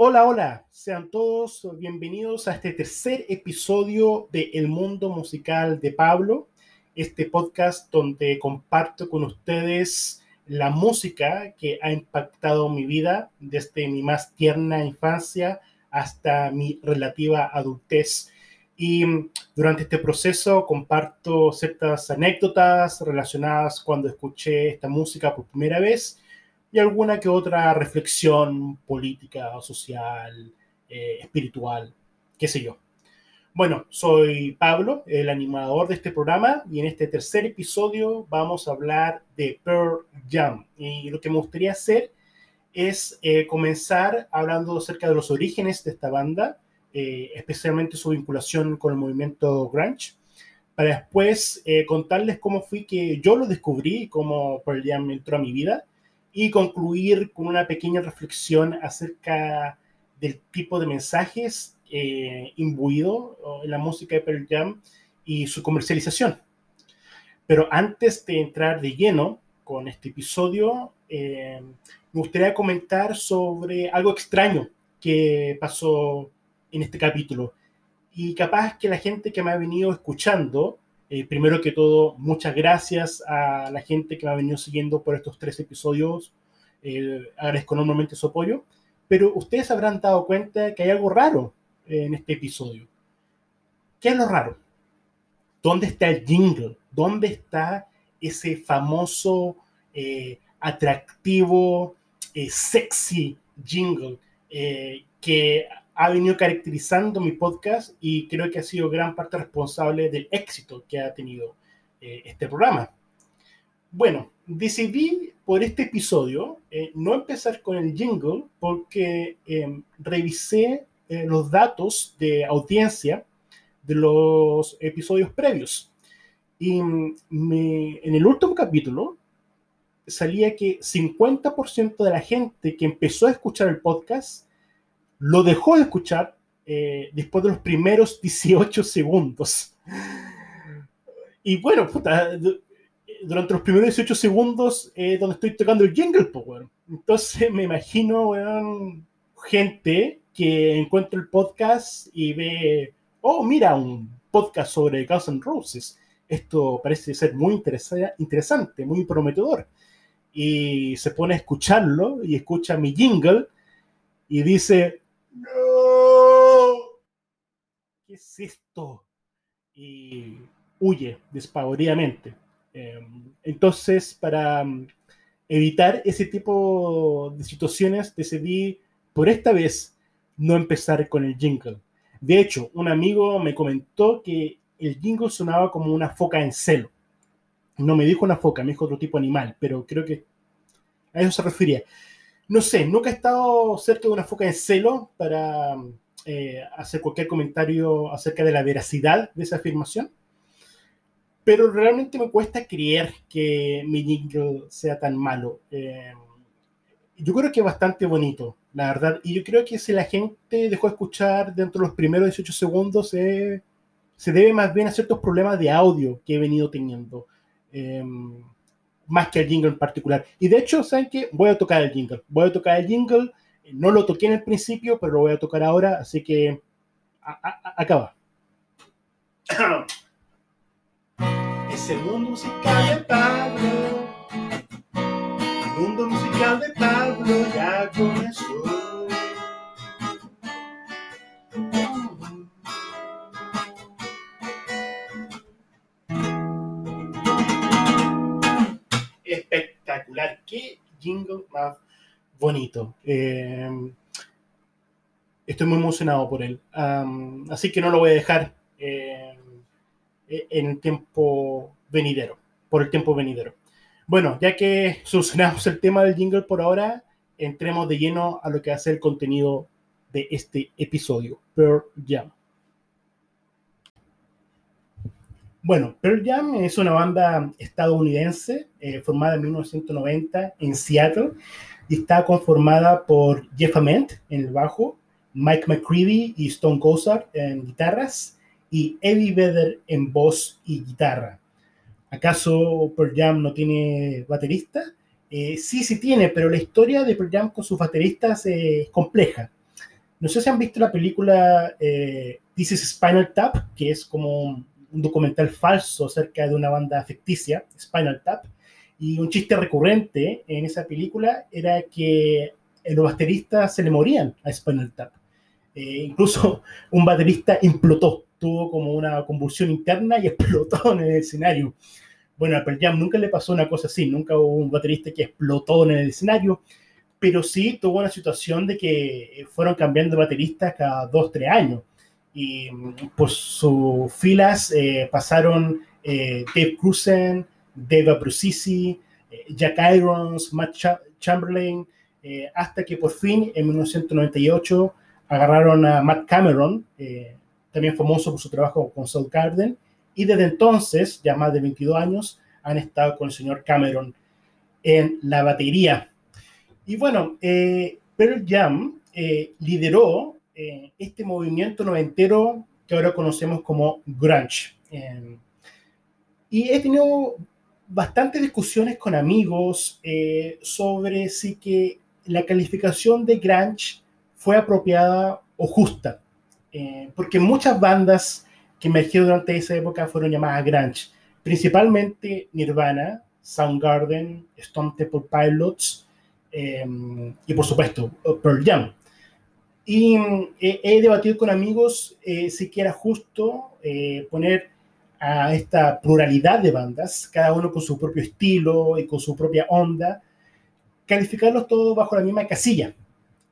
Hola, hola, sean todos bienvenidos a este tercer episodio de El Mundo Musical de Pablo, este podcast donde comparto con ustedes la música que ha impactado mi vida desde mi más tierna infancia hasta mi relativa adultez. Y durante este proceso comparto ciertas anécdotas relacionadas cuando escuché esta música por primera vez y alguna que otra reflexión política social, eh, espiritual, qué sé yo. Bueno, soy Pablo, el animador de este programa, y en este tercer episodio vamos a hablar de Pearl Jam. Y lo que me gustaría hacer es eh, comenzar hablando acerca de los orígenes de esta banda, eh, especialmente su vinculación con el movimiento grunge, para después contarles cómo fui que yo lo descubrí, cómo Pearl Jam entró a mi vida, y concluir con una pequeña reflexión acerca del tipo de mensajes eh, imbuido en la música de Pearl Jam y su comercialización. Pero antes de entrar de lleno con este episodio, eh, me gustaría comentar sobre algo extraño que pasó en este capítulo. Y capaz que la gente que me ha venido escuchando eh, primero que todo, muchas gracias a la gente que me ha venido siguiendo por estos tres episodios. Eh, agradezco enormemente su apoyo. Pero ustedes habrán dado cuenta que hay algo raro en este episodio. ¿Qué es lo raro? ¿Dónde está el jingle? ¿Dónde está ese famoso, eh, atractivo, sexy jingle que ha venido caracterizando mi podcast y creo que ha sido gran parte responsable del éxito que ha tenido eh, este programa. Bueno, decidí por este episodio eh, no empezar con el jingle porque em, revisé eh, los datos de audiencia de los episodios previos. Y mm, en el último capítulo salía que 50% de la gente que empezó a escuchar el podcast lo dejó de escuchar eh, después de los primeros 18 segundos. Y bueno, durante los primeros 18 segundos es donde estoy tocando el jingle, pues, Entonces me imagino, gente que encuentra el podcast y ve, oh, mira, un podcast sobre Guns N' Roses. Esto parece ser muy interesante, muy prometedor. Y se pone a escucharlo y escucha mi jingle y dice, ¡No! ¿Qué es esto? Y huye despavoridamente. Em, entonces, para mm, evitar ese tipo de situaciones, decidí por esta vez no empezar con el jingle. De hecho, un amigo me comentó que el jingle sonaba como una foca en celo. No me dijo una foca, me dijo otro tipo de animal, pero creo que a eso se refería. No sé, nunca he estado cerca de una foca en celo para eh, hacer cualquier comentario acerca de la veracidad de esa afirmación, pero realmente me cuesta creer que mi jingle sea tan malo. Eh, yo creo que es bastante bonito, la verdad, y yo creo que si la gente dejó de escuchar dentro de los primeros 18 segundos, se debe más bien a ciertos problemas de audio que he venido teniendo. Eh, más que el jingle en particular. Y de hecho, ¿saben qué? Voy a tocar el jingle. Voy a tocar el jingle. No lo toqué en el principio, pero lo voy a tocar ahora, así que acaba. Ese mundo musical de Pablo. El mundo musical de Pablo ya comenzó. qué jingle más bonito. Eh, estoy muy emocionado por él. así que no lo voy a dejar eh, en el tiempo venidero, por el tiempo venidero. Bueno, ya que solucionamos el tema del jingle por ahora, entremos de lleno a lo que hace el contenido de este episodio, Pearl Jam. Bueno, Pearl Jam es una banda estadounidense eh, formada en 1990 en Seattle y está conformada por Jeff Ament en el bajo, Mike McCready y Stone Gossard en guitarras y Eddie Vedder en voz y guitarra. ¿Acaso Pearl Jam no tiene baterista? Eh, sí, sí tiene, pero la historia de Pearl Jam con sus bateristas es compleja. No sé si han visto la película eh, This is Spinal Tap, que es como un, documental falso acerca de una banda ficticia, Spinal Tap. Y un chiste recurrente en esa película era que los bateristas se le morían a Spinal Tap. Eh, incluso un baterista implotó, tuvo como una convulsión interna y explotó en el escenario. Bueno, a Pearl Jam nunca le pasó una cosa así, nunca hubo un baterista que explotó en el escenario, pero sí tuvo una situación de que fueron cambiando bateristas cada dos, tres años. Y por sus filas eh, pasaron eh, Dave Cruzen, Dave Abruzzese, eh, Jack Irons, Matt Chamberlain, hasta que por fin en 1998 agarraron a Matt Cameron, también famoso por su trabajo con Soul Garden, y desde entonces, ya más de 22 años, han estado con el señor Cameron en la batería. Y bueno, eh, Pearl Jam eh, lideró eh, este movimiento noventero que ahora conocemos como grunge. y he tenido bastantes discusiones con amigos sobre si que la calificación de grunge fue apropiada o justa. porque muchas bandas que emergieron durante esa época fueron llamadas grunge, principalmente Nirvana, Soundgarden, Stone Temple Pilots, Em, y por supuesto Pearl Jam. Y eh, he debatido con amigos eh, si que era justo eh, poner a esta pluralidad de bandas, cada uno con su propio estilo y con su propia onda, calificarlos todos bajo la misma casilla.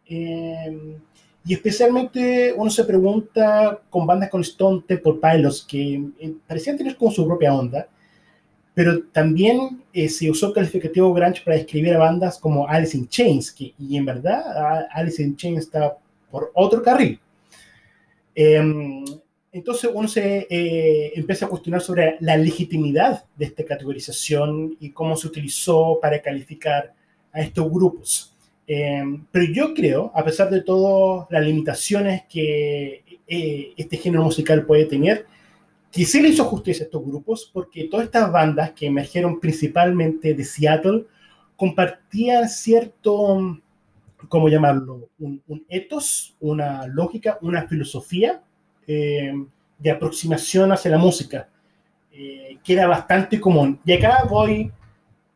Em, y especialmente uno se pregunta con bandas con Stone Temple Pilots que parecían tener como su propia onda, pero también eh, se usó calificativo grunge para describir a bandas como Alice in Chains, que, y en verdad Alice in Chains está por otro carril. Entonces uno se eh, empieza a cuestionar sobre la legitimidad de esta categorización y cómo se utilizó para calificar a estos grupos. Em, pero yo creo, a pesar de todas las limitaciones que eh, este género musical puede tener, que sí le hizo justicia a estos grupos porque todas estas bandas que emergieron principalmente de Seattle compartían cierto, ¿cómo llamarlo? Un, un ethos, una lógica, una filosofía eh, de aproximación hacia la música, eh, que era bastante común. Y acá voy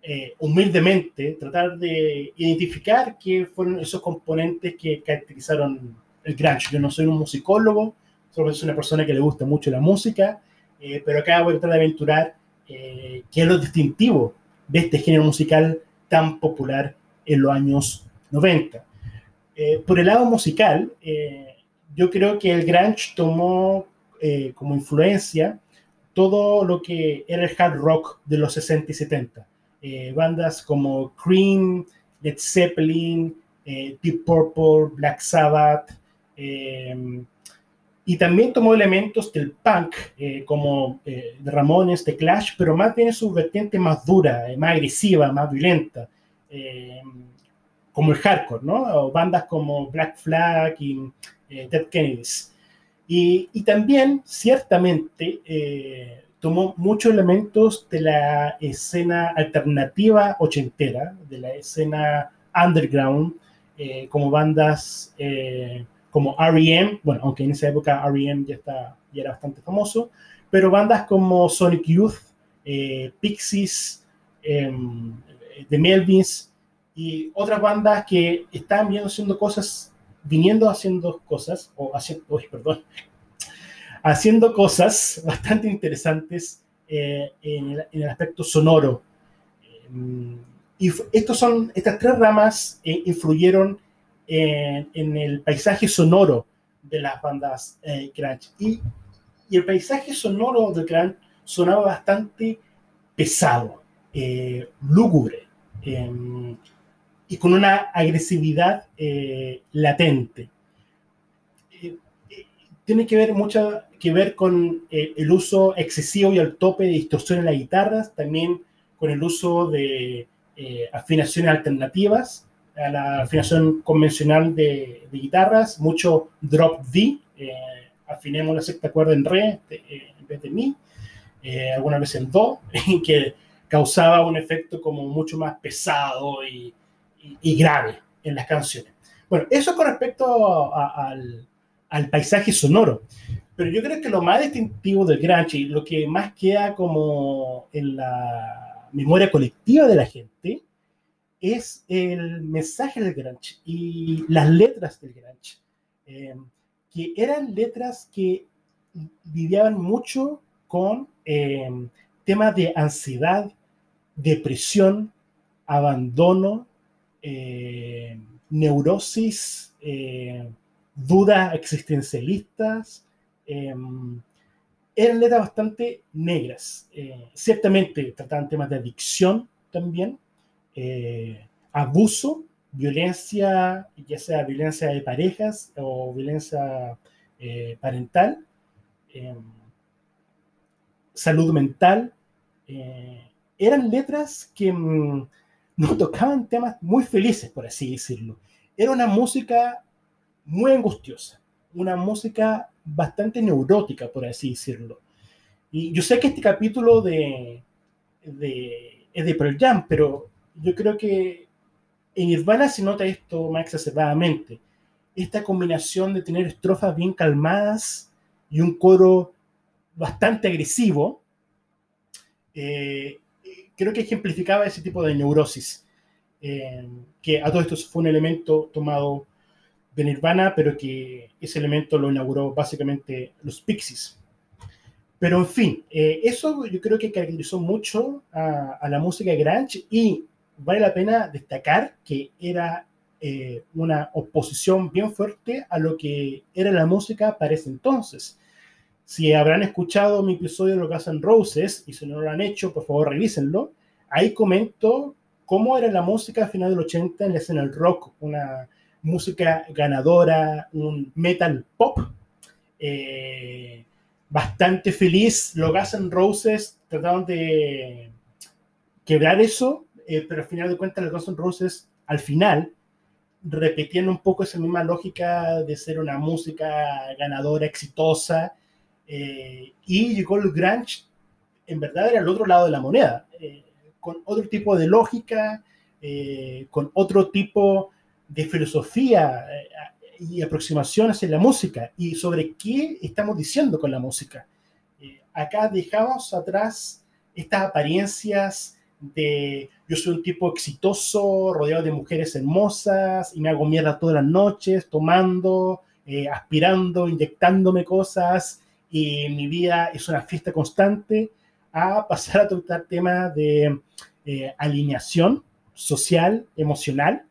eh, humildemente tratar de identificar qué fueron esos componentes que caracterizaron el grunge. Yo no soy un musicólogo, solo soy una persona que le gusta mucho la música eh, pero acá voy a tratar de aventurar eh, qué es lo distintivo de este género musical tan popular en los años 90. Eh, por el lado musical, yo creo que el grunge tomó como influencia todo lo que era el hard rock de los 60 y 70. bandas como Cream, Led Zeppelin, Deep Purple, Black Sabbath, y también tomó elementos del punk, eh, como eh, de Ramones, de Clash, pero más bien en su vertiente más dura, eh, más agresiva, más violenta, como el hardcore, ¿no? O bandas como Black Flag y Dead Kennedys. Y, y, también, ciertamente, tomó muchos elementos de la escena alternativa ochentera, de la escena underground, como bandas como R.E.M., bueno, aunque en esa época R.E.M. ya, está, ya era bastante famoso, pero bandas como Sonic Youth, eh, Pixies, em, The Melvins y otras bandas que están viendo haciendo cosas, viniendo haciendo cosas, o haciendo, perdón, haciendo cosas bastante interesantes eh, en, el, aspecto sonoro. Em, y estos son, estas tres ramas eh, influyeron en, el paisaje sonoro de las bandas eh, Y, el paisaje sonoro de grunge sonaba bastante pesado, eh, lúgubre em, y con una agresividad eh, latente. Eh, tiene que ver mucho que ver con el uso excesivo y al tope de distorsión en las guitarras, también con el uso de afinaciones alternativas a la afinación convencional de, guitarras, mucho drop D, eh, afinemos la sexta cuerda en re eh, en vez de mi, eh, algunas veces en do, que causaba un efecto como mucho más pesado y, grave en las canciones. Bueno, eso con respecto al, al, paisaje sonoro. Pero yo creo que lo más distintivo del grunge y lo que más queda como en la memoria colectiva de la gente es el mensaje del grunge y las letras del grunge, eh, que eran letras que lidiaban mucho con eh, temas de ansiedad, depresión, abandono, eh, neurosis, eh, dudas existencialistas. eran letras bastante negras. ciertamente trataban temas de adicción también, abuso, violencia, ya sea violencia de parejas o violencia parental salud mental, eh, eran letras que mm, nos tocaban temas muy felices, por así decirlo. Era una música muy angustiosa, una música bastante neurótica, por así decirlo. Y yo sé que este capítulo de, de, es de Pearl Jam, pero yo creo que en Nirvana se nota esto más exacerbadamente. Esta combinación de tener estrofas bien calmadas y un coro bastante agresivo, eh, creo que ejemplificaba ese tipo de neurosis, eh, que a todo esto fue un elemento tomado de Nirvana, pero que ese elemento lo inauguró básicamente los Pixies. Pero en fin, eh, eso yo creo que caracterizó mucho a, a, la música grunge y vale la pena destacar que era una oposición bien fuerte a lo que era la música para ese entonces. Si habrán escuchado mi episodio de los Guns N' Roses, y si no lo han hecho, por favor revísenlo, ahí comento cómo era la música a final del 80 en la escena del rock, una música ganadora, un metal pop, eh, bastante feliz. Los Guns N' Roses trataron de quebrar eso, eh, pero al final de cuentas los Guns N' Roses al final repetían un poco esa misma lógica de ser una música ganadora, exitosa, eh, y llegó el grunge, en verdad era el otro lado de la moneda, eh, con otro tipo de lógica, eh, con otro tipo de filosofía y aproximaciones en la música y sobre qué estamos diciendo con la música. acá dejamos atrás estas apariencias de yo soy un tipo exitoso, rodeado de mujeres hermosas y me hago mierda todas las noches, tomando, aspirando, inyectándome cosas y mi vida es una fiesta constante, a pasar a tratar temas de eh, alineación social, emocional.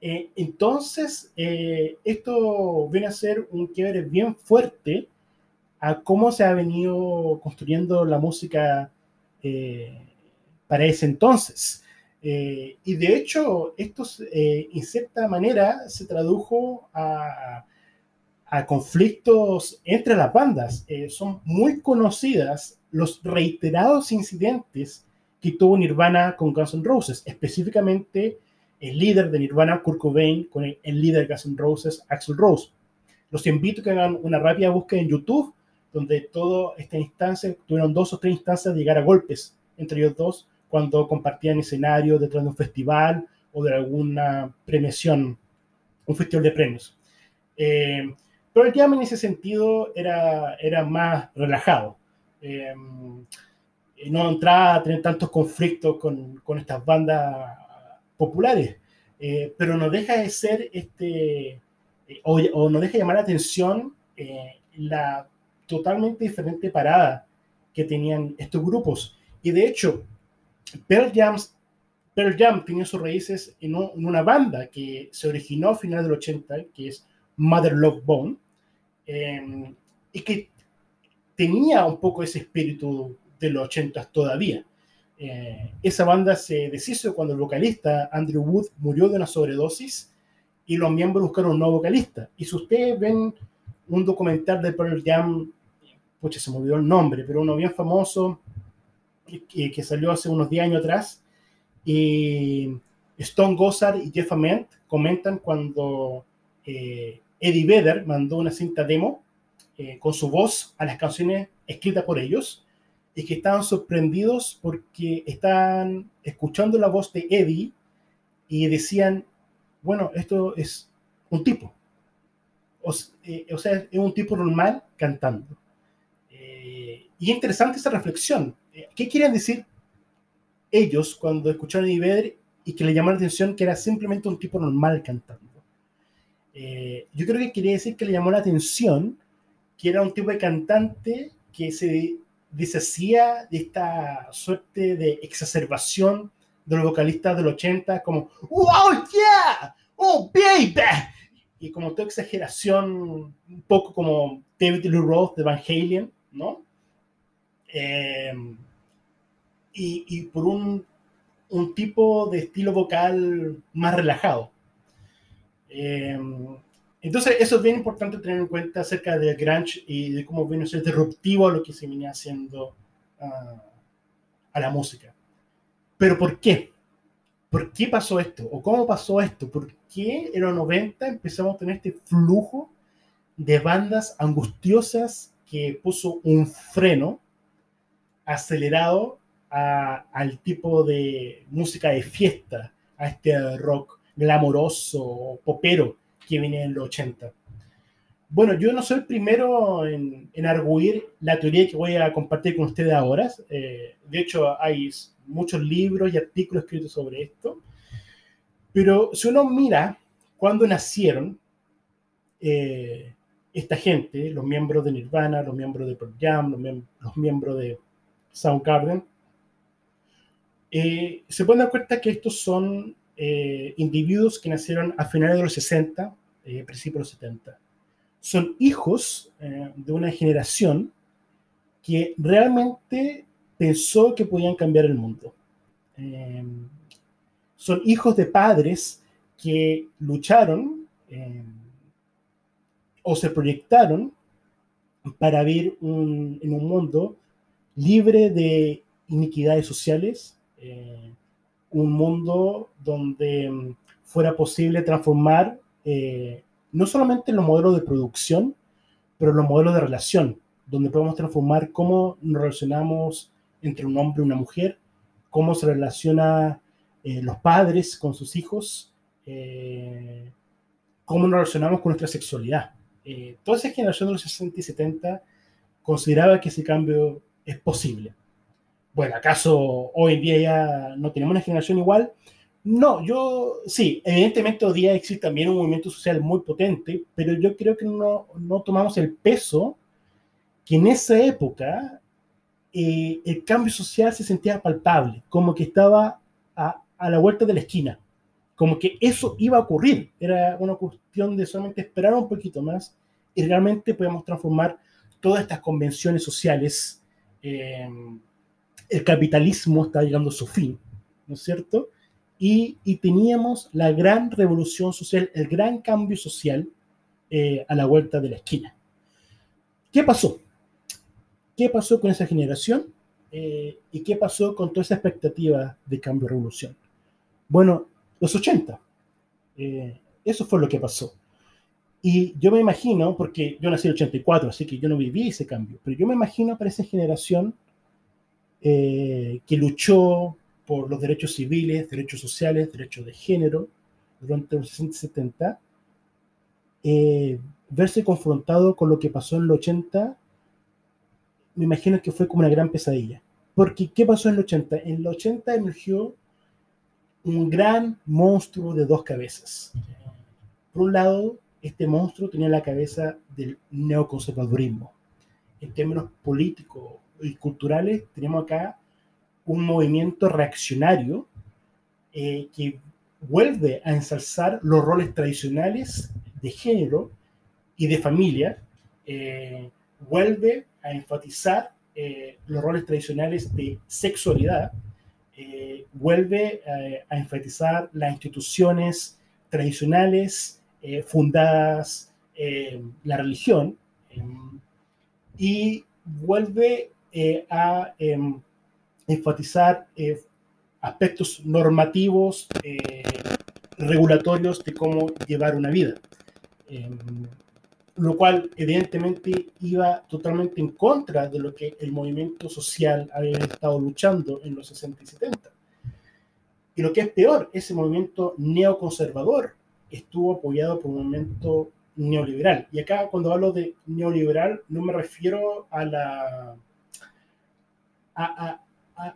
Eh, entonces, eh, esto viene a ser un quiebre bien fuerte a cómo se ha venido construyendo la música para ese entonces. y de hecho, esto en cierta manera se tradujo a a conflictos entre las bandas. Eh, son muy conocidas los reiterados incidentes que tuvo Nirvana con Guns N' Roses, específicamente el líder de Nirvana, Kurt Cobain, con el, líder de Guns N' Roses, Axel Rose. Los invito a que hagan una rápida búsqueda en YouTube, donde toda esta instancia, tuvieron dos o tres instancias de llegar a golpes entre ellos dos, cuando compartían escenario detrás de un festival o de alguna premiación, un festival de premios. Eh, pero el Jam en ese sentido era, era más relajado. Em, no entraba a tener tantos conflictos con, con estas bandas populares, eh, pero no deja de ser este, eh, o, o, no deja de llamar la atención eh, la totalmente diferente parada que tenían estos grupos. Y de hecho, Pearl Jam, Pearl Jam tiene sus raíces en, en, una banda que se originó a finales del 80, que es Mother Love Bone, Em, y que tenía un poco ese espíritu de los 80 todavía. Eh, esa banda se deshizo cuando el vocalista Andrew Wood murió de una sobredosis y los miembros buscaron un nuevo vocalista. Y si ustedes ven un documental de Pearl Jam, pucha, se me olvidó el nombre, pero uno bien famoso que, que salió hace unos 10 años atrás, y Stone Gossard y Jeff Ament comentan cuando eh, Eddie Vedder mandó una cinta demo eh, con su voz a las canciones escritas por ellos y que estaban sorprendidos porque estaban escuchando la voz de Eddie y decían, bueno, esto es un tipo. O, eh, o sea, es un tipo normal cantando. Eh, y interesante esa reflexión. Eh, ¿Qué quieren decir ellos cuando escucharon a Eddie y que le llamó la atención que era simplemente un tipo normal cantando? Yo creo que quería decir que le llamó la atención que era un tipo de cantante que se deshacía de esta suerte de exacerbación de los vocalistas del 80, como ¡Wow, yeah! ¡Oh, baby! Y como toda exageración, un poco como David Lee Roth de Van Halen, ¿no? Em, y, por un, tipo de estilo vocal más relajado. Em, entonces, eso es bien importante tener en cuenta acerca del grunge y de cómo vino a ser disruptivo lo que se venía haciendo uh, a la música. Pero ¿por qué? ¿Por qué pasó esto? ¿O cómo pasó esto? ¿Por qué en los 90 empezamos a tener este flujo de bandas angustiosas que puso un freno acelerado a, al tipo de música de fiesta, a este rock glamoroso, popero que viene en los 80. Bueno, yo no soy el primero en, en arguir la teoría que voy a compartir con ustedes ahora. Eh, de hecho, hay muchos libros y artículos escritos sobre esto. Pero si uno mira cuándo nacieron eh, esta gente, los miembros de Nirvana, los miembros de Pearl Jam, los, miembros de Soundgarden, eh, se pueden dar cuenta que estos son eh, individuos que nacieron a finales de los 60, eh, principios de los 70. Son hijos eh, de una generación que realmente pensó que podían cambiar el mundo. son hijos de padres que lucharon o se proyectaron para vivir en un mundo libre de iniquidades sociales, un mundo donde mm, fuera posible transformar eh, no solamente los modelos de producción, pero los modelos de relación, donde podemos transformar cómo nos relacionamos entre un hombre y una mujer, cómo se relaciona eh, los padres con sus hijos, eh, cómo nos relacionamos con nuestra sexualidad. toda esa generación de los 60 y 70 consideraba que ese cambio es posible bueno, ¿acaso hoy en día ya no tenemos una generación igual? No, yo sí, evidentemente hoy día existe también un movimiento social muy potente, pero yo creo que no, no tomamos el peso que en esa época eh, el cambio social se sentía palpable, como que estaba a, a, la vuelta de la esquina, como que eso iba a ocurrir. Era una cuestión de solamente esperar un poquito más y realmente podemos transformar todas estas convenciones sociales. Eh, el capitalismo está llegando a su fin, ¿no es cierto? Y, teníamos la gran revolución social, el gran cambio social eh, a la vuelta de la esquina. ¿Qué pasó? ¿Qué pasó con esa generación? Eh, ¿Y qué pasó con toda esa expectativa de cambio-revolución? Bueno, los 80. Eh, eso fue lo que pasó. Y yo me imagino, porque yo nací en el 84, así que yo no viví ese cambio, pero yo me imagino para esa generación eh, que luchó por los derechos civiles, derechos sociales, derechos de género durante los 60 y 70, eh, verse confrontado con lo que pasó en los 80, me imagino que fue como una gran pesadilla. Porque, ¿qué pasó en los 80? En los 80 emergió un gran monstruo de dos cabezas. Por un lado, este monstruo tenía la cabeza del neoconservadurismo. En términos políticos, y culturales, tenemos acá un movimiento reaccionario eh, que vuelve a ensalzar los roles tradicionales de género y de familia, eh, vuelve a enfatizar eh, los roles tradicionales de sexualidad, vuelve a enfatizar las instituciones tradicionales fundadas en la religión y vuelve eh, a em, enfatizar eh, aspectos normativos, eh, regulatorios de cómo llevar una vida. Em, lo cual evidentemente iba totalmente en contra de lo que el movimiento social había estado luchando en los 60 y 70. Y lo que es peor, ese movimiento neoconservador estuvo apoyado por un movimiento neoliberal. Y acá cuando hablo de neoliberal no me refiero a la, a,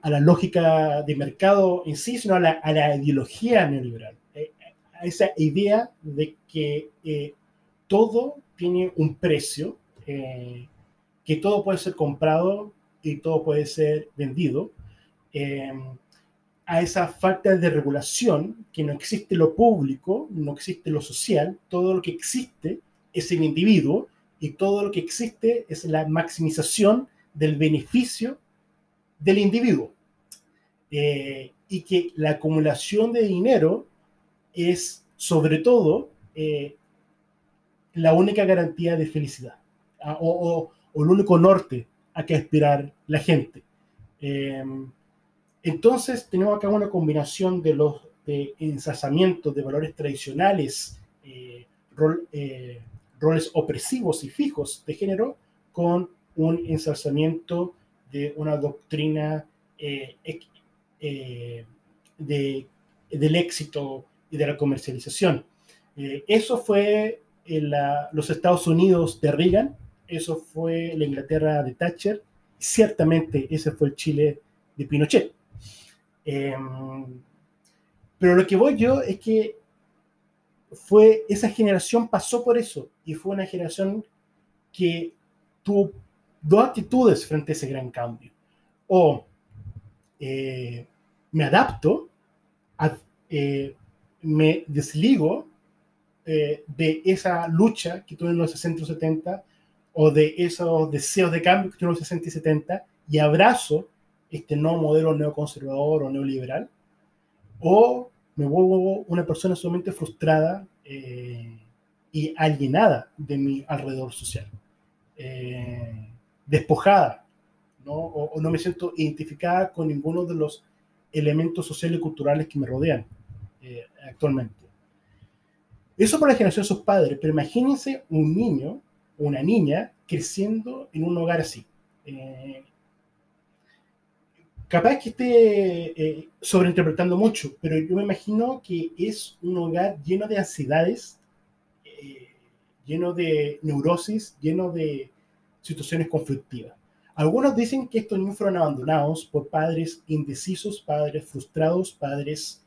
la lógica de mercado en sí, sino a la, ideología neoliberal. Eh, a esa idea de que eh, todo tiene un precio, eh, que todo puede ser comprado y todo puede ser vendido a esa falta de regulación, que no existe lo público, no existe lo social, todo lo que existe es el individuo y todo lo que existe es la maximización del beneficio del individuo. Eh, y que la acumulación de dinero es sobre todo eh, la única garantía de felicidad ah, o, el único norte a que aspirar la gente. Eh, entonces, tenemos acá una combinación de los de ensalzamientos de valores tradicionales, roles opresivos y fijos de género, con un ensalzamiento de una doctrina eh, de, del éxito y de la comercialización. eso fue los Estados Unidos de Reagan, eso fue la Inglaterra de Thatcher, ciertamente ese fue el Chile de Pinochet. Em, pero lo que voy yo es que fue, esa generación pasó por eso y fue una generación que tuvo dos actitudes frente a ese gran cambio. O eh, me adapto, eh, me desligo eh, de esa lucha que tuve en los 60 y 70 o de esos deseos de cambio que tuve en los 60 y 70 y abrazo este nuevo modelo neoconservador o neoliberal, o me vuelvo una persona sumamente frustrada eh, y alienada de mi alrededor social, eh, despojada, ¿no? O, no me siento identificada con ninguno de los elementos sociales y culturales que me rodean eh, actualmente. Eso por la generación de sus padres, pero imagínense un niño o una niña creciendo en un hogar así capaz que esté eh, sobreinterpretando mucho, pero yo me imagino que es un hogar lleno de ansiedades, eh, lleno de neurosis, lleno de situaciones conflictivas. Algunos dicen que estos niños fueron abandonados por padres indecisos, padres frustrados, padres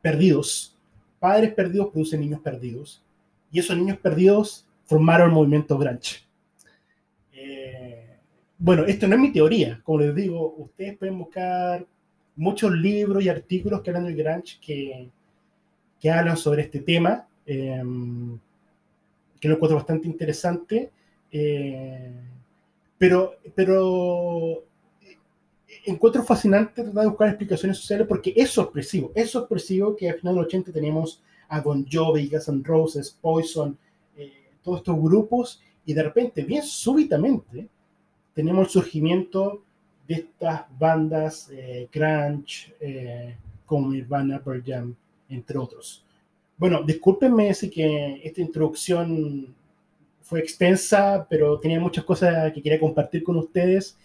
perdidos. Padres perdidos producen niños perdidos. Y esos niños perdidos formaron el movimiento Granch. Bueno, esto no es mi teoría, como les digo, ustedes pueden buscar muchos libros y artículos que hablan del Grange que, hablan sobre este tema, em, que lo encuentro bastante interesante, eh, pero, pero encuentro fascinante tratar de buscar explicaciones sociales porque es sorpresivo, es sorpresivo que al final de los 80 tenemos a Bon Jovi, Guns N' Roses, Poison, eh, todos estos grupos, y de repente, bien súbitamente, tenemos el surgimiento de estas bandas eh, crunch eh, como Nirvana, Pearl Jam, entre otros. Bueno, discúlpenme si que esta introducción fue extensa, pero tenía muchas cosas que quería compartir con ustedes.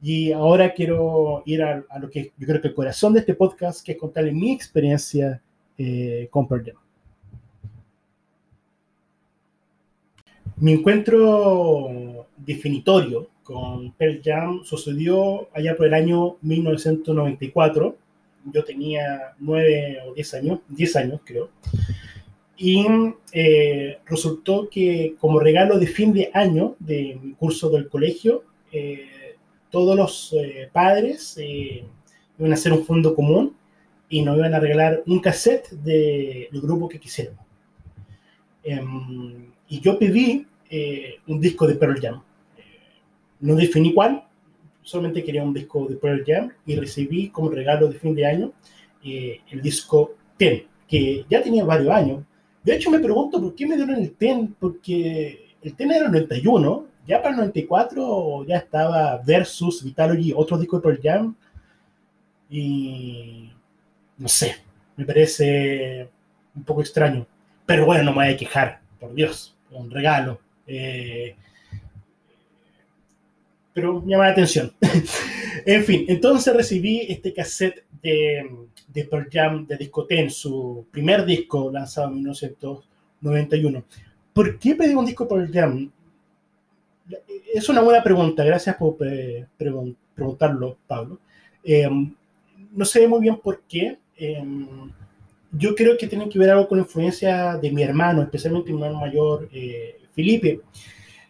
Y ahora quiero ir a, lo que yo creo que el corazón de este podcast, que es contarles mi experiencia eh, con Pearl Jam. Mi encuentro definitorio con Pearl Jam sucedió allá por el año 1994. Yo tenía nueve o diez años, diez años creo. Y eh, resultó que como regalo de fin de año de mi curso del colegio, eh, todos los eh, padres iban a hacer un fondo común y nos iban a regalar un cassette del grupo que quisiéramos. Em, y yo pedí un disco de Pearl Jam no definí cuál, solamente quería un disco de Pearl Jam y recibí como regalo de fin de año eh, el disco Ten, que ya tenía varios años. De hecho, me pregunto por qué me dieron el Ten, porque el Ten era el 91, ya para el 94 ya estaba Versus, Vitalogy, otro disco de Pearl Jam, y no sé, me parece un poco extraño. Pero bueno, no me voy a quejar, por Dios, un regalo. Eh, pero llama la atención. En fin, entonces recibí este cassette de, de Pearl Jam de Discoten, su primer disco lanzado en 1991. ¿Por qué pedí un disco Pearl Jam? Es una buena pregunta, gracias por eh, preguntarlo, Pablo. Eh, no sé muy bien por qué. Eh, yo creo que tiene que ver algo con la influencia de mi hermano, especialmente mi hermano mayor, Felipe,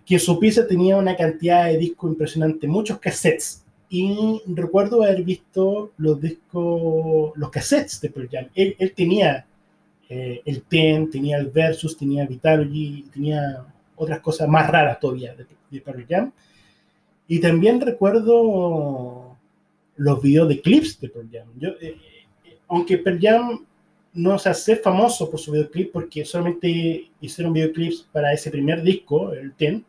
que en su pieza tenía una cantidad de discos impresionante, muchos cassettes. Y recuerdo haber visto los discos, los cassettes de Pearl Jam. Él, él tenía el Ten, tenía el Versus, tenía Vitalogy, tenía otras cosas más raras todavía de, de Pearl Jam. Y también recuerdo los videos de clips de Pearl Jam. Yo, eh, aunque Pearl Jam no se hace famoso por su videoclip porque solamente hicieron videoclips para ese primer disco, el Ten,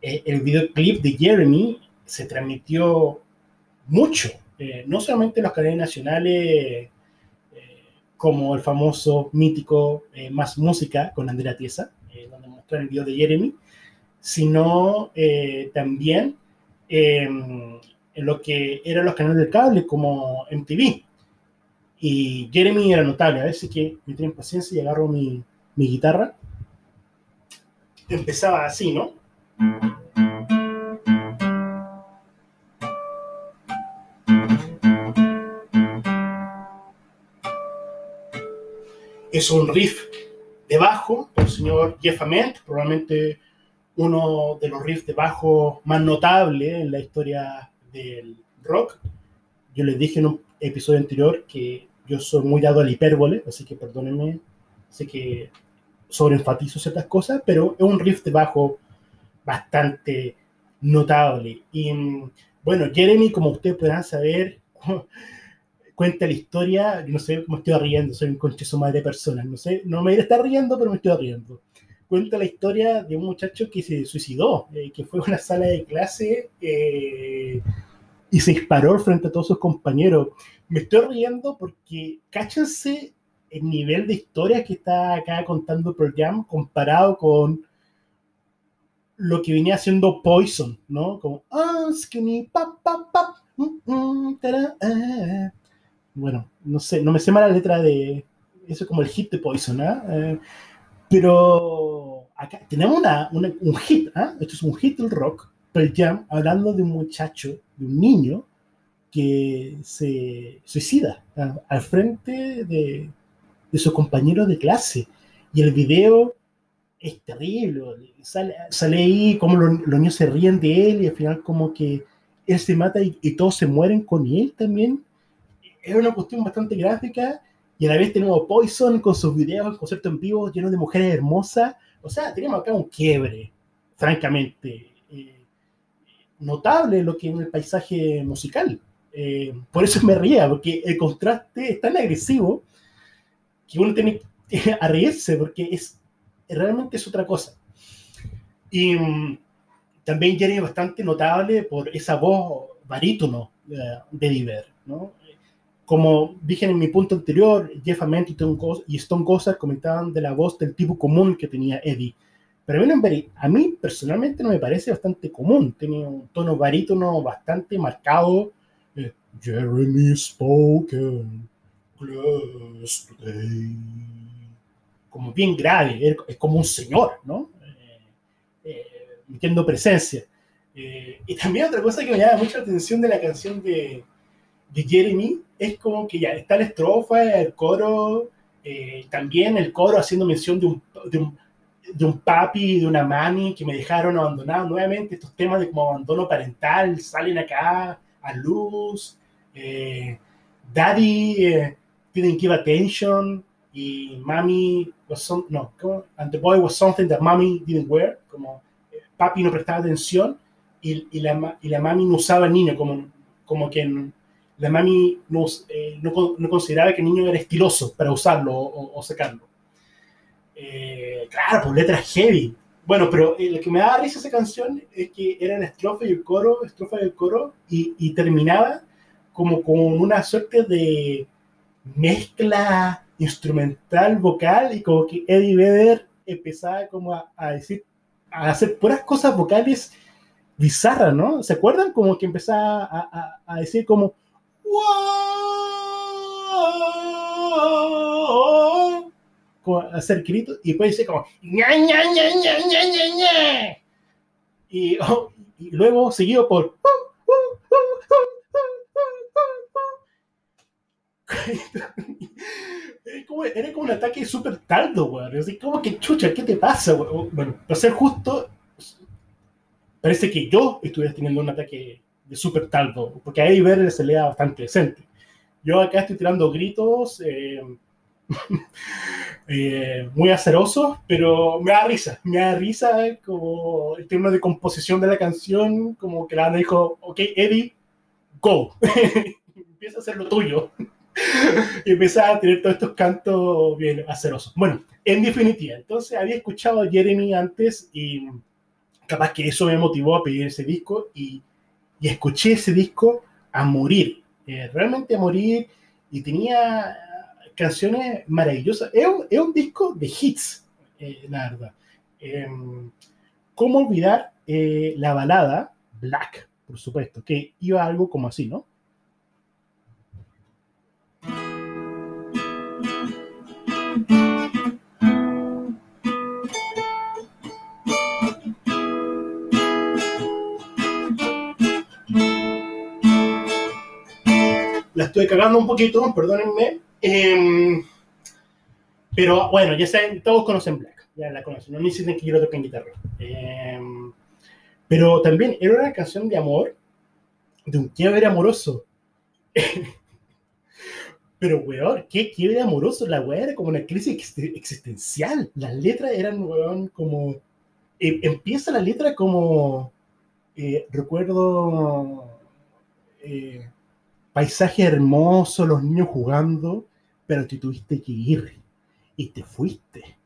eh, el videoclip de Jeremy se transmitió mucho, eh, no solamente en los canales nacionales como el famoso mítico Más Música con Andrea Tiesa, donde mostraron el video de Jeremy, sino eh, también em, en lo que eran los canales de cable como MTV. Y Jeremy era notable, a veces que me tienen paciencia y agarro mi, mi guitarra. Empezaba así, ¿no? Es un riff de bajo por el señor Jeff Ament, probablemente uno de los riffs de bajo más notables en la historia del rock. Yo les dije en un episodio anterior que yo soy muy dado al hipérbole, así que perdónenme, sé que sobreenfatizo ciertas cosas, pero es un riff de bajo bastante notable. Y bueno, Jeremy, como ustedes podrán saber, cuenta la historia, no sé cómo estoy riendo, soy un concheso más de personas, no sé, no me estar riendo, pero me estoy riendo cuenta la historia de un muchacho que se suicidó, eh, que fue a una sala de clase eh, y se disparó frente a todos sus compañeros. Me estoy riendo porque cáchense el nivel de historia que está acá contando Pearl Jam comparado con lo que venía haciendo Poison, ¿no? Como, ah, skinny, pap, pap, pap, mm, mm, eh". Bueno, no sé, no me sé mal la letra de... Eso es como el hit de Poison, ¿ah? Pero acá tenemos una, un hit, ¿eh? esto es un hit del rock, Pearl Jam, hablando de un muchacho, de un niño que se suicida ¿eh? al frente de, de sus compañeros de clase. Y el video es terrible, sale, sale ahí como los, niños se ríen de él y al final como que él se mata y, y todos se mueren con él también. Es una cuestión bastante gráfica y a la vez tenemos Poison con sus videos, conciertos en vivo llenos de mujeres hermosas. O sea, tenemos acá un quiebre, francamente, eh, notable lo que en el paisaje musical. Eh, por eso me ría, porque el contraste es tan agresivo que uno tiene que reírse, porque es, realmente es otra cosa. Y mm, también Jerry es bastante notable por esa voz barítono eh, de Diver, ¿no? Como dije en mi punto anterior, Jeff Ament y Stone Gossard comentaban de la voz del tipo común que tenía Eddie. Pero a mí personalmente no me parece bastante común. Tenía un tono barítono bastante marcado. Eh, Jeremy spoken. Como bien grave, es como un señor, ¿no? Eh, eh presencia. Eh, y también otra cosa que me llama mucho la atención de la canción de, de Jeremy es como que ya está la estrofa, el coro, eh, también el coro haciendo mención de un, de un, de un papi, de una mami que me dejaron abandonado. Nuevamente, estos temas de como abandono parental salen acá a luz. Eh, daddy eh, didn't give attention y mami was some, no, and the boy was something that mommy didn't wear, como papi no prestaba atención y, y, la, y la mami no usaba niño como, como que la mami eh, no, no, consideraba que el niño era estiloso para usarlo o, sacarlo. Eh, claro, pues letras heavy. Bueno, pero eh, lo que me daba risa esa canción es que era la estrofa y el coro, estrofa y el coro, y, y terminaba como con una suerte de mezcla instrumental, vocal, y como que Eddie Vedder empezaba como a, a decir, a hacer puras cosas vocales bizarra, ¿no? ¿Se acuerdan? Como que empezaba a, decir como... Como hacer gritos y después dice como... Y, y luego seguido por... era como un ataque súper taldo, weón. Así como que chucha, ¿qué te pasa? Bueno, para ser justo, parece que yo estuviera teniendo un ataque de súper taldo, porque ahí ver se lea bastante decente. Yo acá estoy tirando gritos eh, eh, muy acerosos, pero me da risa, me da risa como el tema de composición de la canción, como que la banda dijo, ok, Eddie, go, empieza a hacer lo tuyo. y empezaba a tener todos estos cantos bien acerosos. Bueno, en definitiva, entonces había escuchado a Jeremy antes y capaz que eso me motivó a pedir ese disco y, y escuché ese disco a morir, eh, realmente a morir y tenía canciones maravillosas. Es un, es un disco de hits, eh, la verdad. Em, ¿Cómo olvidar eh, la balada Black, por supuesto, que iba algo como así, ¿no? La estoy cagando un poquito, perdónenme. Em, pero bueno, ya saben, todos conocen Black, ya la conocen, no necesitan que yo lo toque en guitarra. Em, pero también era una canción de amor, de un quiebre amoroso. pero, weón, qué quiebre amoroso. La weá era como una crisis existencial. Las letras eran, weón, como. Eh, empieza la letra como. Eh, recuerdo. Eh, paisaje hermoso, los niños jugando, pero te tuviste que ir y te fuiste.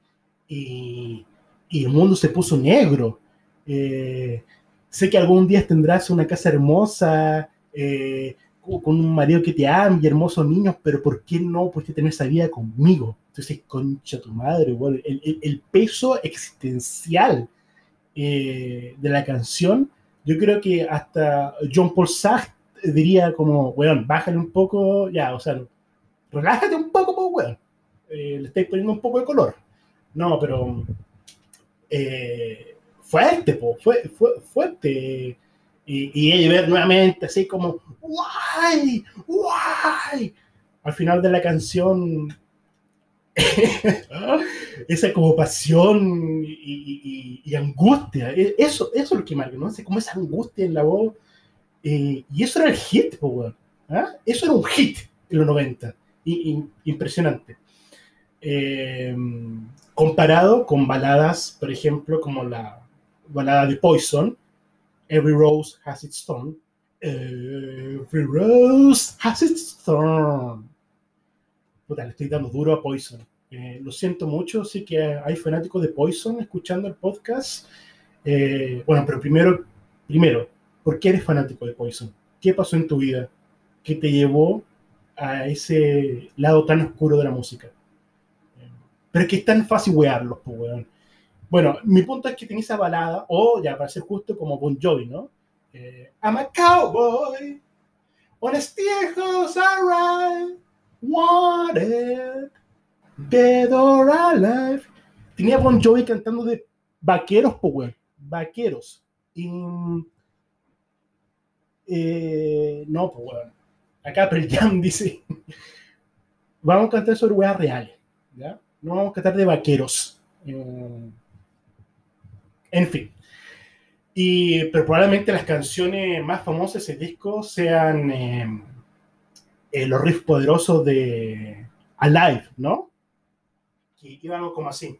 Y, el mundo se puso negro. Eh, sé que algún día tendrás una casa hermosa, eh, con un marido que te ama y hermosos niños, pero ¿por qué no puedes tener esa vida conmigo? Entonces, concha tu madre, el, peso existencial eh, de la canción, yo creo que hasta John Paul Sartre diría como, weón, bájale un poco, ya, o sea, relájate un poco, pues, weón. Eh, le estáis poniendo un poco de color. No, pero eh, fuerte, po, fue, fue, fuerte. Y, y ver nuevamente así como, ¡guay! ¡guay! Al final de la canción, esa como pasión y, y, angustia, e, eso, eso es lo que marca, ¿no? sé como esa angustia en la voz eh, y eso era el hit, ¿ah? Eso era un hit en los 90. Y, impresionante. Eh, comparado con baladas, por ejemplo, como la balada de Poison, Every Rose Has Its Thorn. Every Rose Has Its Thorn. Puta, le estoy dando duro a Poison. Eh, lo siento mucho, sí que hay fanáticos de Poison escuchando el podcast. bueno, pero primero, primero, ¿Por qué eres fanático de Poison? ¿Qué pasó en tu vida que te llevó a ese lado tan oscuro de la música? Pero es que es tan fácil wearlos, pues, weón. Bueno, mi punto es que tenía esa balada, o ya para ser justo, como Bon Jovi, ¿no? Eh, I'm a cowboy on a steelhouse alright, wanted, dead or alive. Tenía Bon Jovi cantando de vaqueros, pues, weón. Vaqueros. Y eh, no, pues bueno. Acá Pearl Jam dice, vamos a cantar sobre weas reales, ¿ya? No vamos a cantar de vaqueros. Eh, en fin. Y, pero probablemente las canciones más famosas de ese disco sean eh, los riffs poderosos de Alive, ¿no? Que iban como así.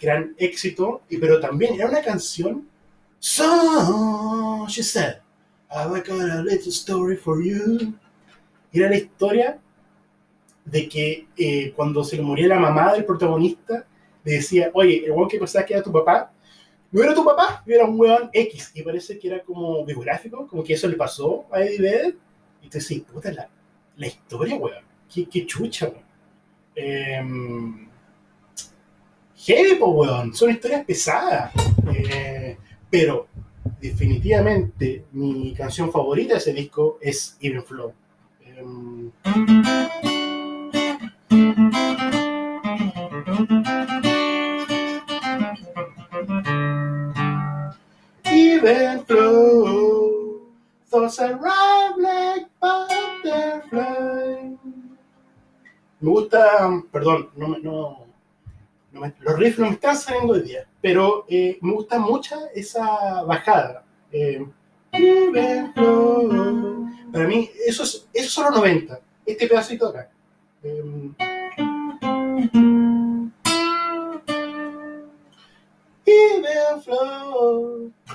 Gran éxito, y, pero también era una canción. So, she said, I've got a little story for you. Era la historia de que eh, cuando se le moría la mamá del protagonista, le decía, oye, el que pensaba que era tu papá, no era tu papá, era un weón X, y parece que era como biográfico, como que eso le pasó a Eddie Vedder, y te decís, puta, la, la historia, weón, qué, qué chucha, weón. Eh, heavy, po, weón, son historias pesadas, eh, pero definitivamente mi canción favorita de ese disco es Even Flow. Eh, Even flow, thoughts arrive like butterfly. Me gusta, perdón, no, no, los riffs no me están saliendo hoy día, pero eh, me gusta mucho esa bajada. Eh. Para mí, eso, es, eso son los 90, este pedacito acá. Eh.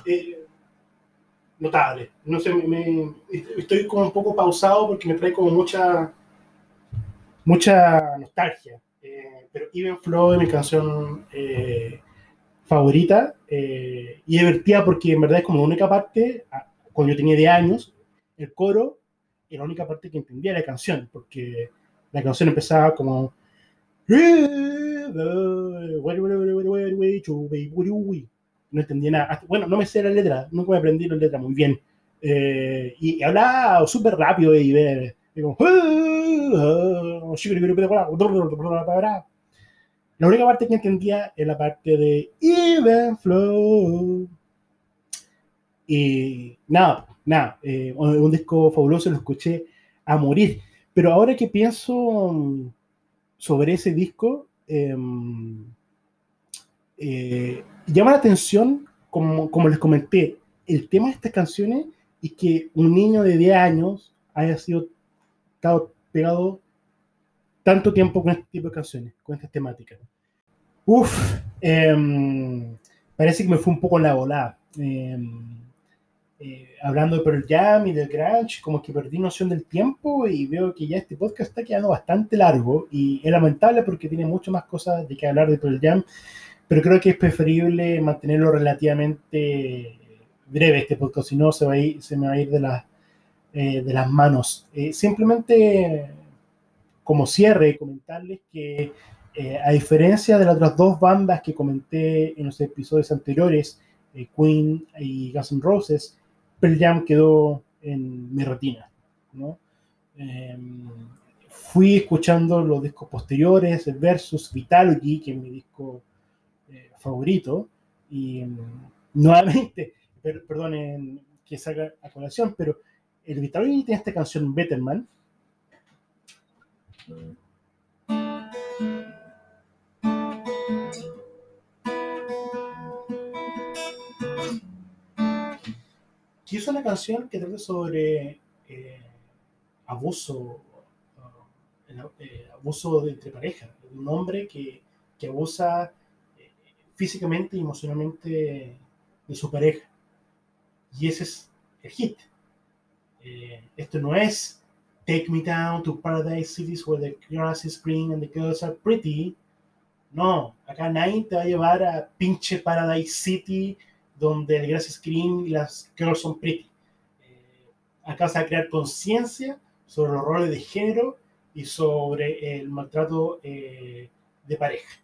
Eh, notable. No sé, me, estoy como un poco pausado porque me trae como mucha mucha nostalgia. Pero Even Flow es mi canción eh, favorita eh, y divertida porque en verdad es como la única parte, ah, cuando yo tenía 10 años, el coro era la única parte que entendía la canción, porque la canción empezaba como no entendía nada. Bueno, no me sé la letra, nunca me aprendí la letra muy bien. Eh, y hablaba súper rápido y ver. y como, La única parte que entendía es la parte de Even Flow. Y nada, nada, eh, un disco fabuloso, lo escuché a morir. Pero ahora que pienso mm, sobre ese disco, em, eh, llama la atención, como, como les comenté, el tema de estas canciones y que un niño de 10 años haya sido estado pegado tanto tiempo con este tipo de canciones, con estas temáticas. Uf, em, parece que me fue un poco la volada. Em, eh, hablando de Pearl Jam y del grunge, como que perdí noción del tiempo y veo que ya este podcast está quedando bastante largo y es lamentable porque tiene mucho más cosas de que hablar de Pearl Jam, pero creo que es preferible mantenerlo relativamente breve este podcast, si no se, se me va a ir de, las eh, de las manos. Eh, simplemente como cierre, comentarles que eh, a diferencia de las otras dos bandas que comenté en los episodios anteriores, eh, Queen y Guns N' Roses, Pearl Jam quedó en mi retina. ¿no? Eh, fui escuchando los discos posteriores, Versus, Vitalogy, que es mi disco eh, favorito, y mm, nuevamente, per- perdonen que salga a colación, pero el Vitalogy tiene esta canción Better Que es una canción que trata sobre eh, abuso, el, eh, abuso de, entre pareja, un hombre que, que abusa eh, físicamente y emocionalmente de su pareja. Y ese es el hit. Eh, esto no es Take me down to paradise cities where the grass is green and the girls are pretty. No, acá nadie te va a llevar a pinche Paradise City donde el grass is green y las girls son pretty. Eh, acá vas a crear conciencia sobre los roles de género y sobre el maltrato eh, de pareja.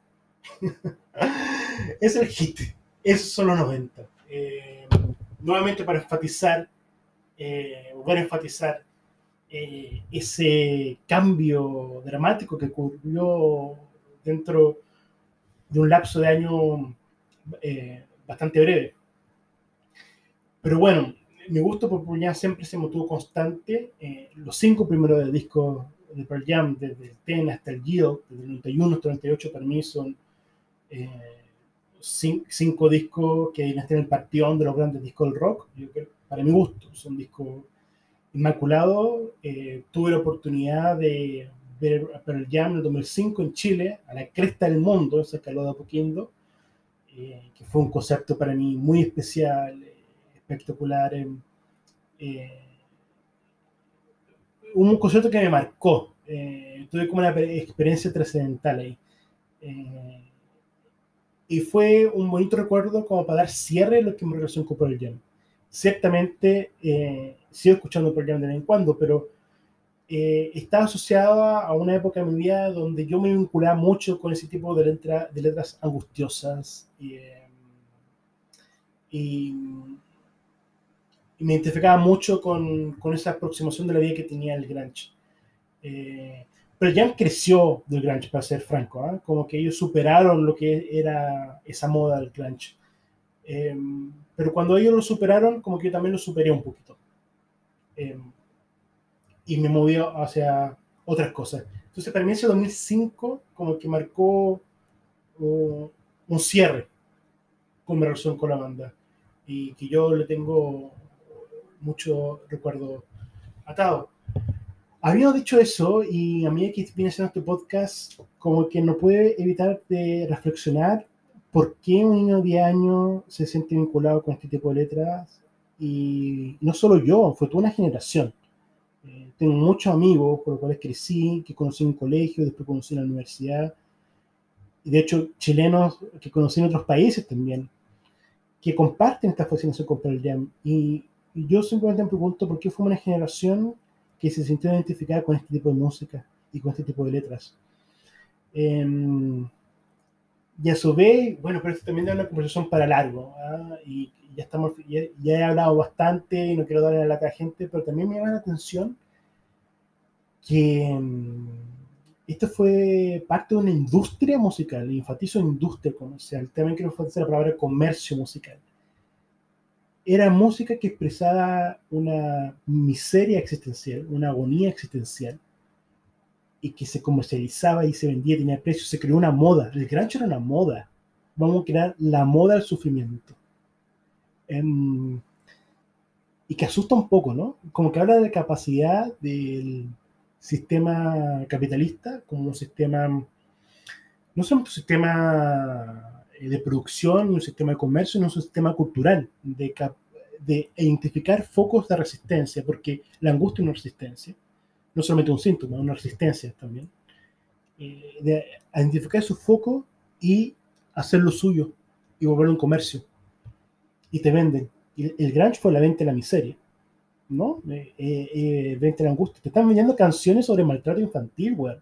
es el hit. Esos son los 90. Eh, nuevamente para enfatizar, eh, volver a enfatizar eh, ese cambio dramático que ocurrió dentro de un lapso de año eh, bastante breve. Pero bueno, mi gusto por Pearl Jam siempre se mantuvo constante. Eh, los cinco primeros discos de Pearl Jam, desde el Ten hasta el Yield, desde el 91 hasta el 98, para mí son eh, cin- cinco discos que están en el partión de los grandes discos del rock. Yo creo, para mi gusto, son discos inmaculados. Eh, tuve la oportunidad de ver a Pearl Jam en el 2005 en Chile, a la cresta del mundo, en Sacaló de Apoquindo, eh, que fue un concepto para mí muy especial, espectacular. eh, eh, un concierto que me marcó. eh, tuve como una pe- experiencia trascendental ahí. Eh, y fue un bonito recuerdo como para dar cierre a lo que me relación con Pearl Jam. Ciertamente, eh, sigo escuchando Pearl Jam de vez en cuando, pero eh, estaba asociado a una época de mi vida donde yo me vinculaba mucho con ese tipo de, letra, de letras angustiosas y, eh, y, me identificaba mucho con, con, esa aproximación de la vida que tenía el grunge. Eh, pero ya creció del grunge, para ser franco, ¿ah? como que ellos superaron lo que era esa moda del grunge. pero cuando ellos lo superaron, como que yo también lo superé un poquito y me movió hacia otras cosas. Entonces, para mí ese 2005 como que marcó uh, un cierre con mi relación con la banda y que yo le tengo mucho recuerdo atado. Había dicho eso y a mí que viene haciendo este podcast como que no puede evitar de reflexionar por qué un niño de 10 años se siente vinculado con este tipo de letras y no solo yo, fue toda una generación. Eh, tengo muchos amigos con los cuales crecí, que conocí en un colegio, después conocí en la universidad, y de hecho chilenos que conocí en otros países también, que comparten esta fascinación con Pearl Jam. Y, yo simplemente me pregunto por qué fue una generación que se sintió identificada con este tipo de música y con este tipo de letras. Eh, y a su vez, bueno, pero esto también da una conversación para largo, ¿ah? y ya, estamos, ya, he hablado bastante y no quiero darle la lata a la gente, pero también me llama la atención que mm, esto fue parte de una industria musical, y enfatizo industria comercial, también quiero enfatizar la palabra comercio musical. Era música que expresaba una miseria existencial, una agonía existencial, y que se comercializaba y se vendía, tenía precio, se creó una moda. El grancho era una moda. Vamos a crear la moda del sufrimiento. Em, y que asusta un poco, ¿no? Como que habla de capacidad del sistema capitalista como un sistema, no solo un sistema eh, de producción, un sistema de comercio, sino un sistema cultural de, de identificar focos de resistencia, porque la angustia es una resistencia no solamente un síntoma, una resistencia también, eh, de identificar su foco y hacerlo suyo y volverlo un comercio. Y te venden. Y el grunge fue la venta de la miseria, ¿no? Eh, eh, venta de la angustia. Te están vendiendo canciones sobre maltrato infantil, weón.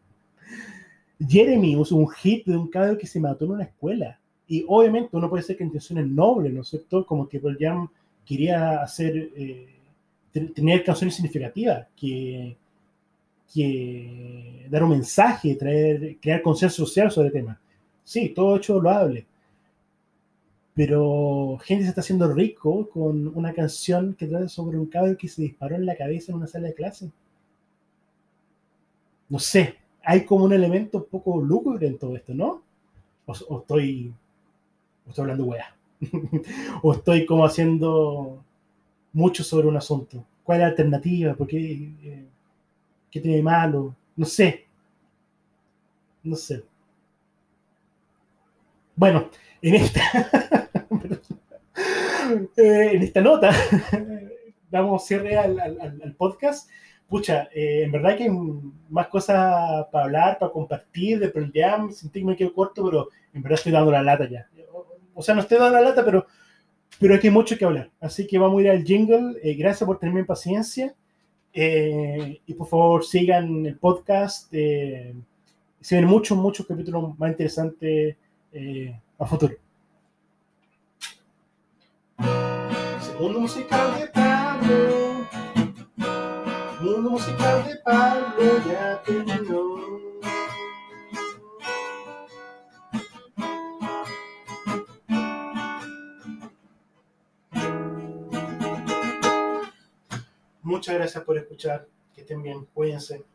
Jeremy usó un hit de un cabrón que se mató en una escuela. Y obviamente uno puede ser que intenciones nobles, ¿no es cierto? Como que Pearl Jam quería hacer, tener canciones significativas, que que dar un mensaje, traer, crear consenso social sobre el tema. Sí, todo hecho loable. Pero gente se está haciendo rico con una canción que trata sobre un caballo que se disparó en la cabeza en una sala de clase. No sé, hay como un elemento poco lúgubre en todo esto, ¿no? O, estoy, o estoy hablando weá. o estoy como haciendo mucho sobre un asunto. ¿Cuál es la alternativa? Porque eh, ¿Qué tiene de malo? No sé. No sé. Bueno, en esta, eh, en esta nota, damos cierre al, podcast. Pucha, eh, en verdad que hay más cosas para hablar, para compartir de Pearl Jam. Sentí que me quedo corto, pero en verdad estoy dando la lata ya. O sea, no estoy dando la lata, pero, pero hay mucho que hablar. Así que vamos a ir al jingle. Eh, gracias por tenerme paciencia. Eh, y por favor sigan el podcast. Eh, se ven muchos, muchos capítulos más interesantes eh, a futuro. Segundo musical de Pablo. Mundo musical de Pablo ya terminó. Muchas gracias por escuchar. Que estén bien. Cuídense.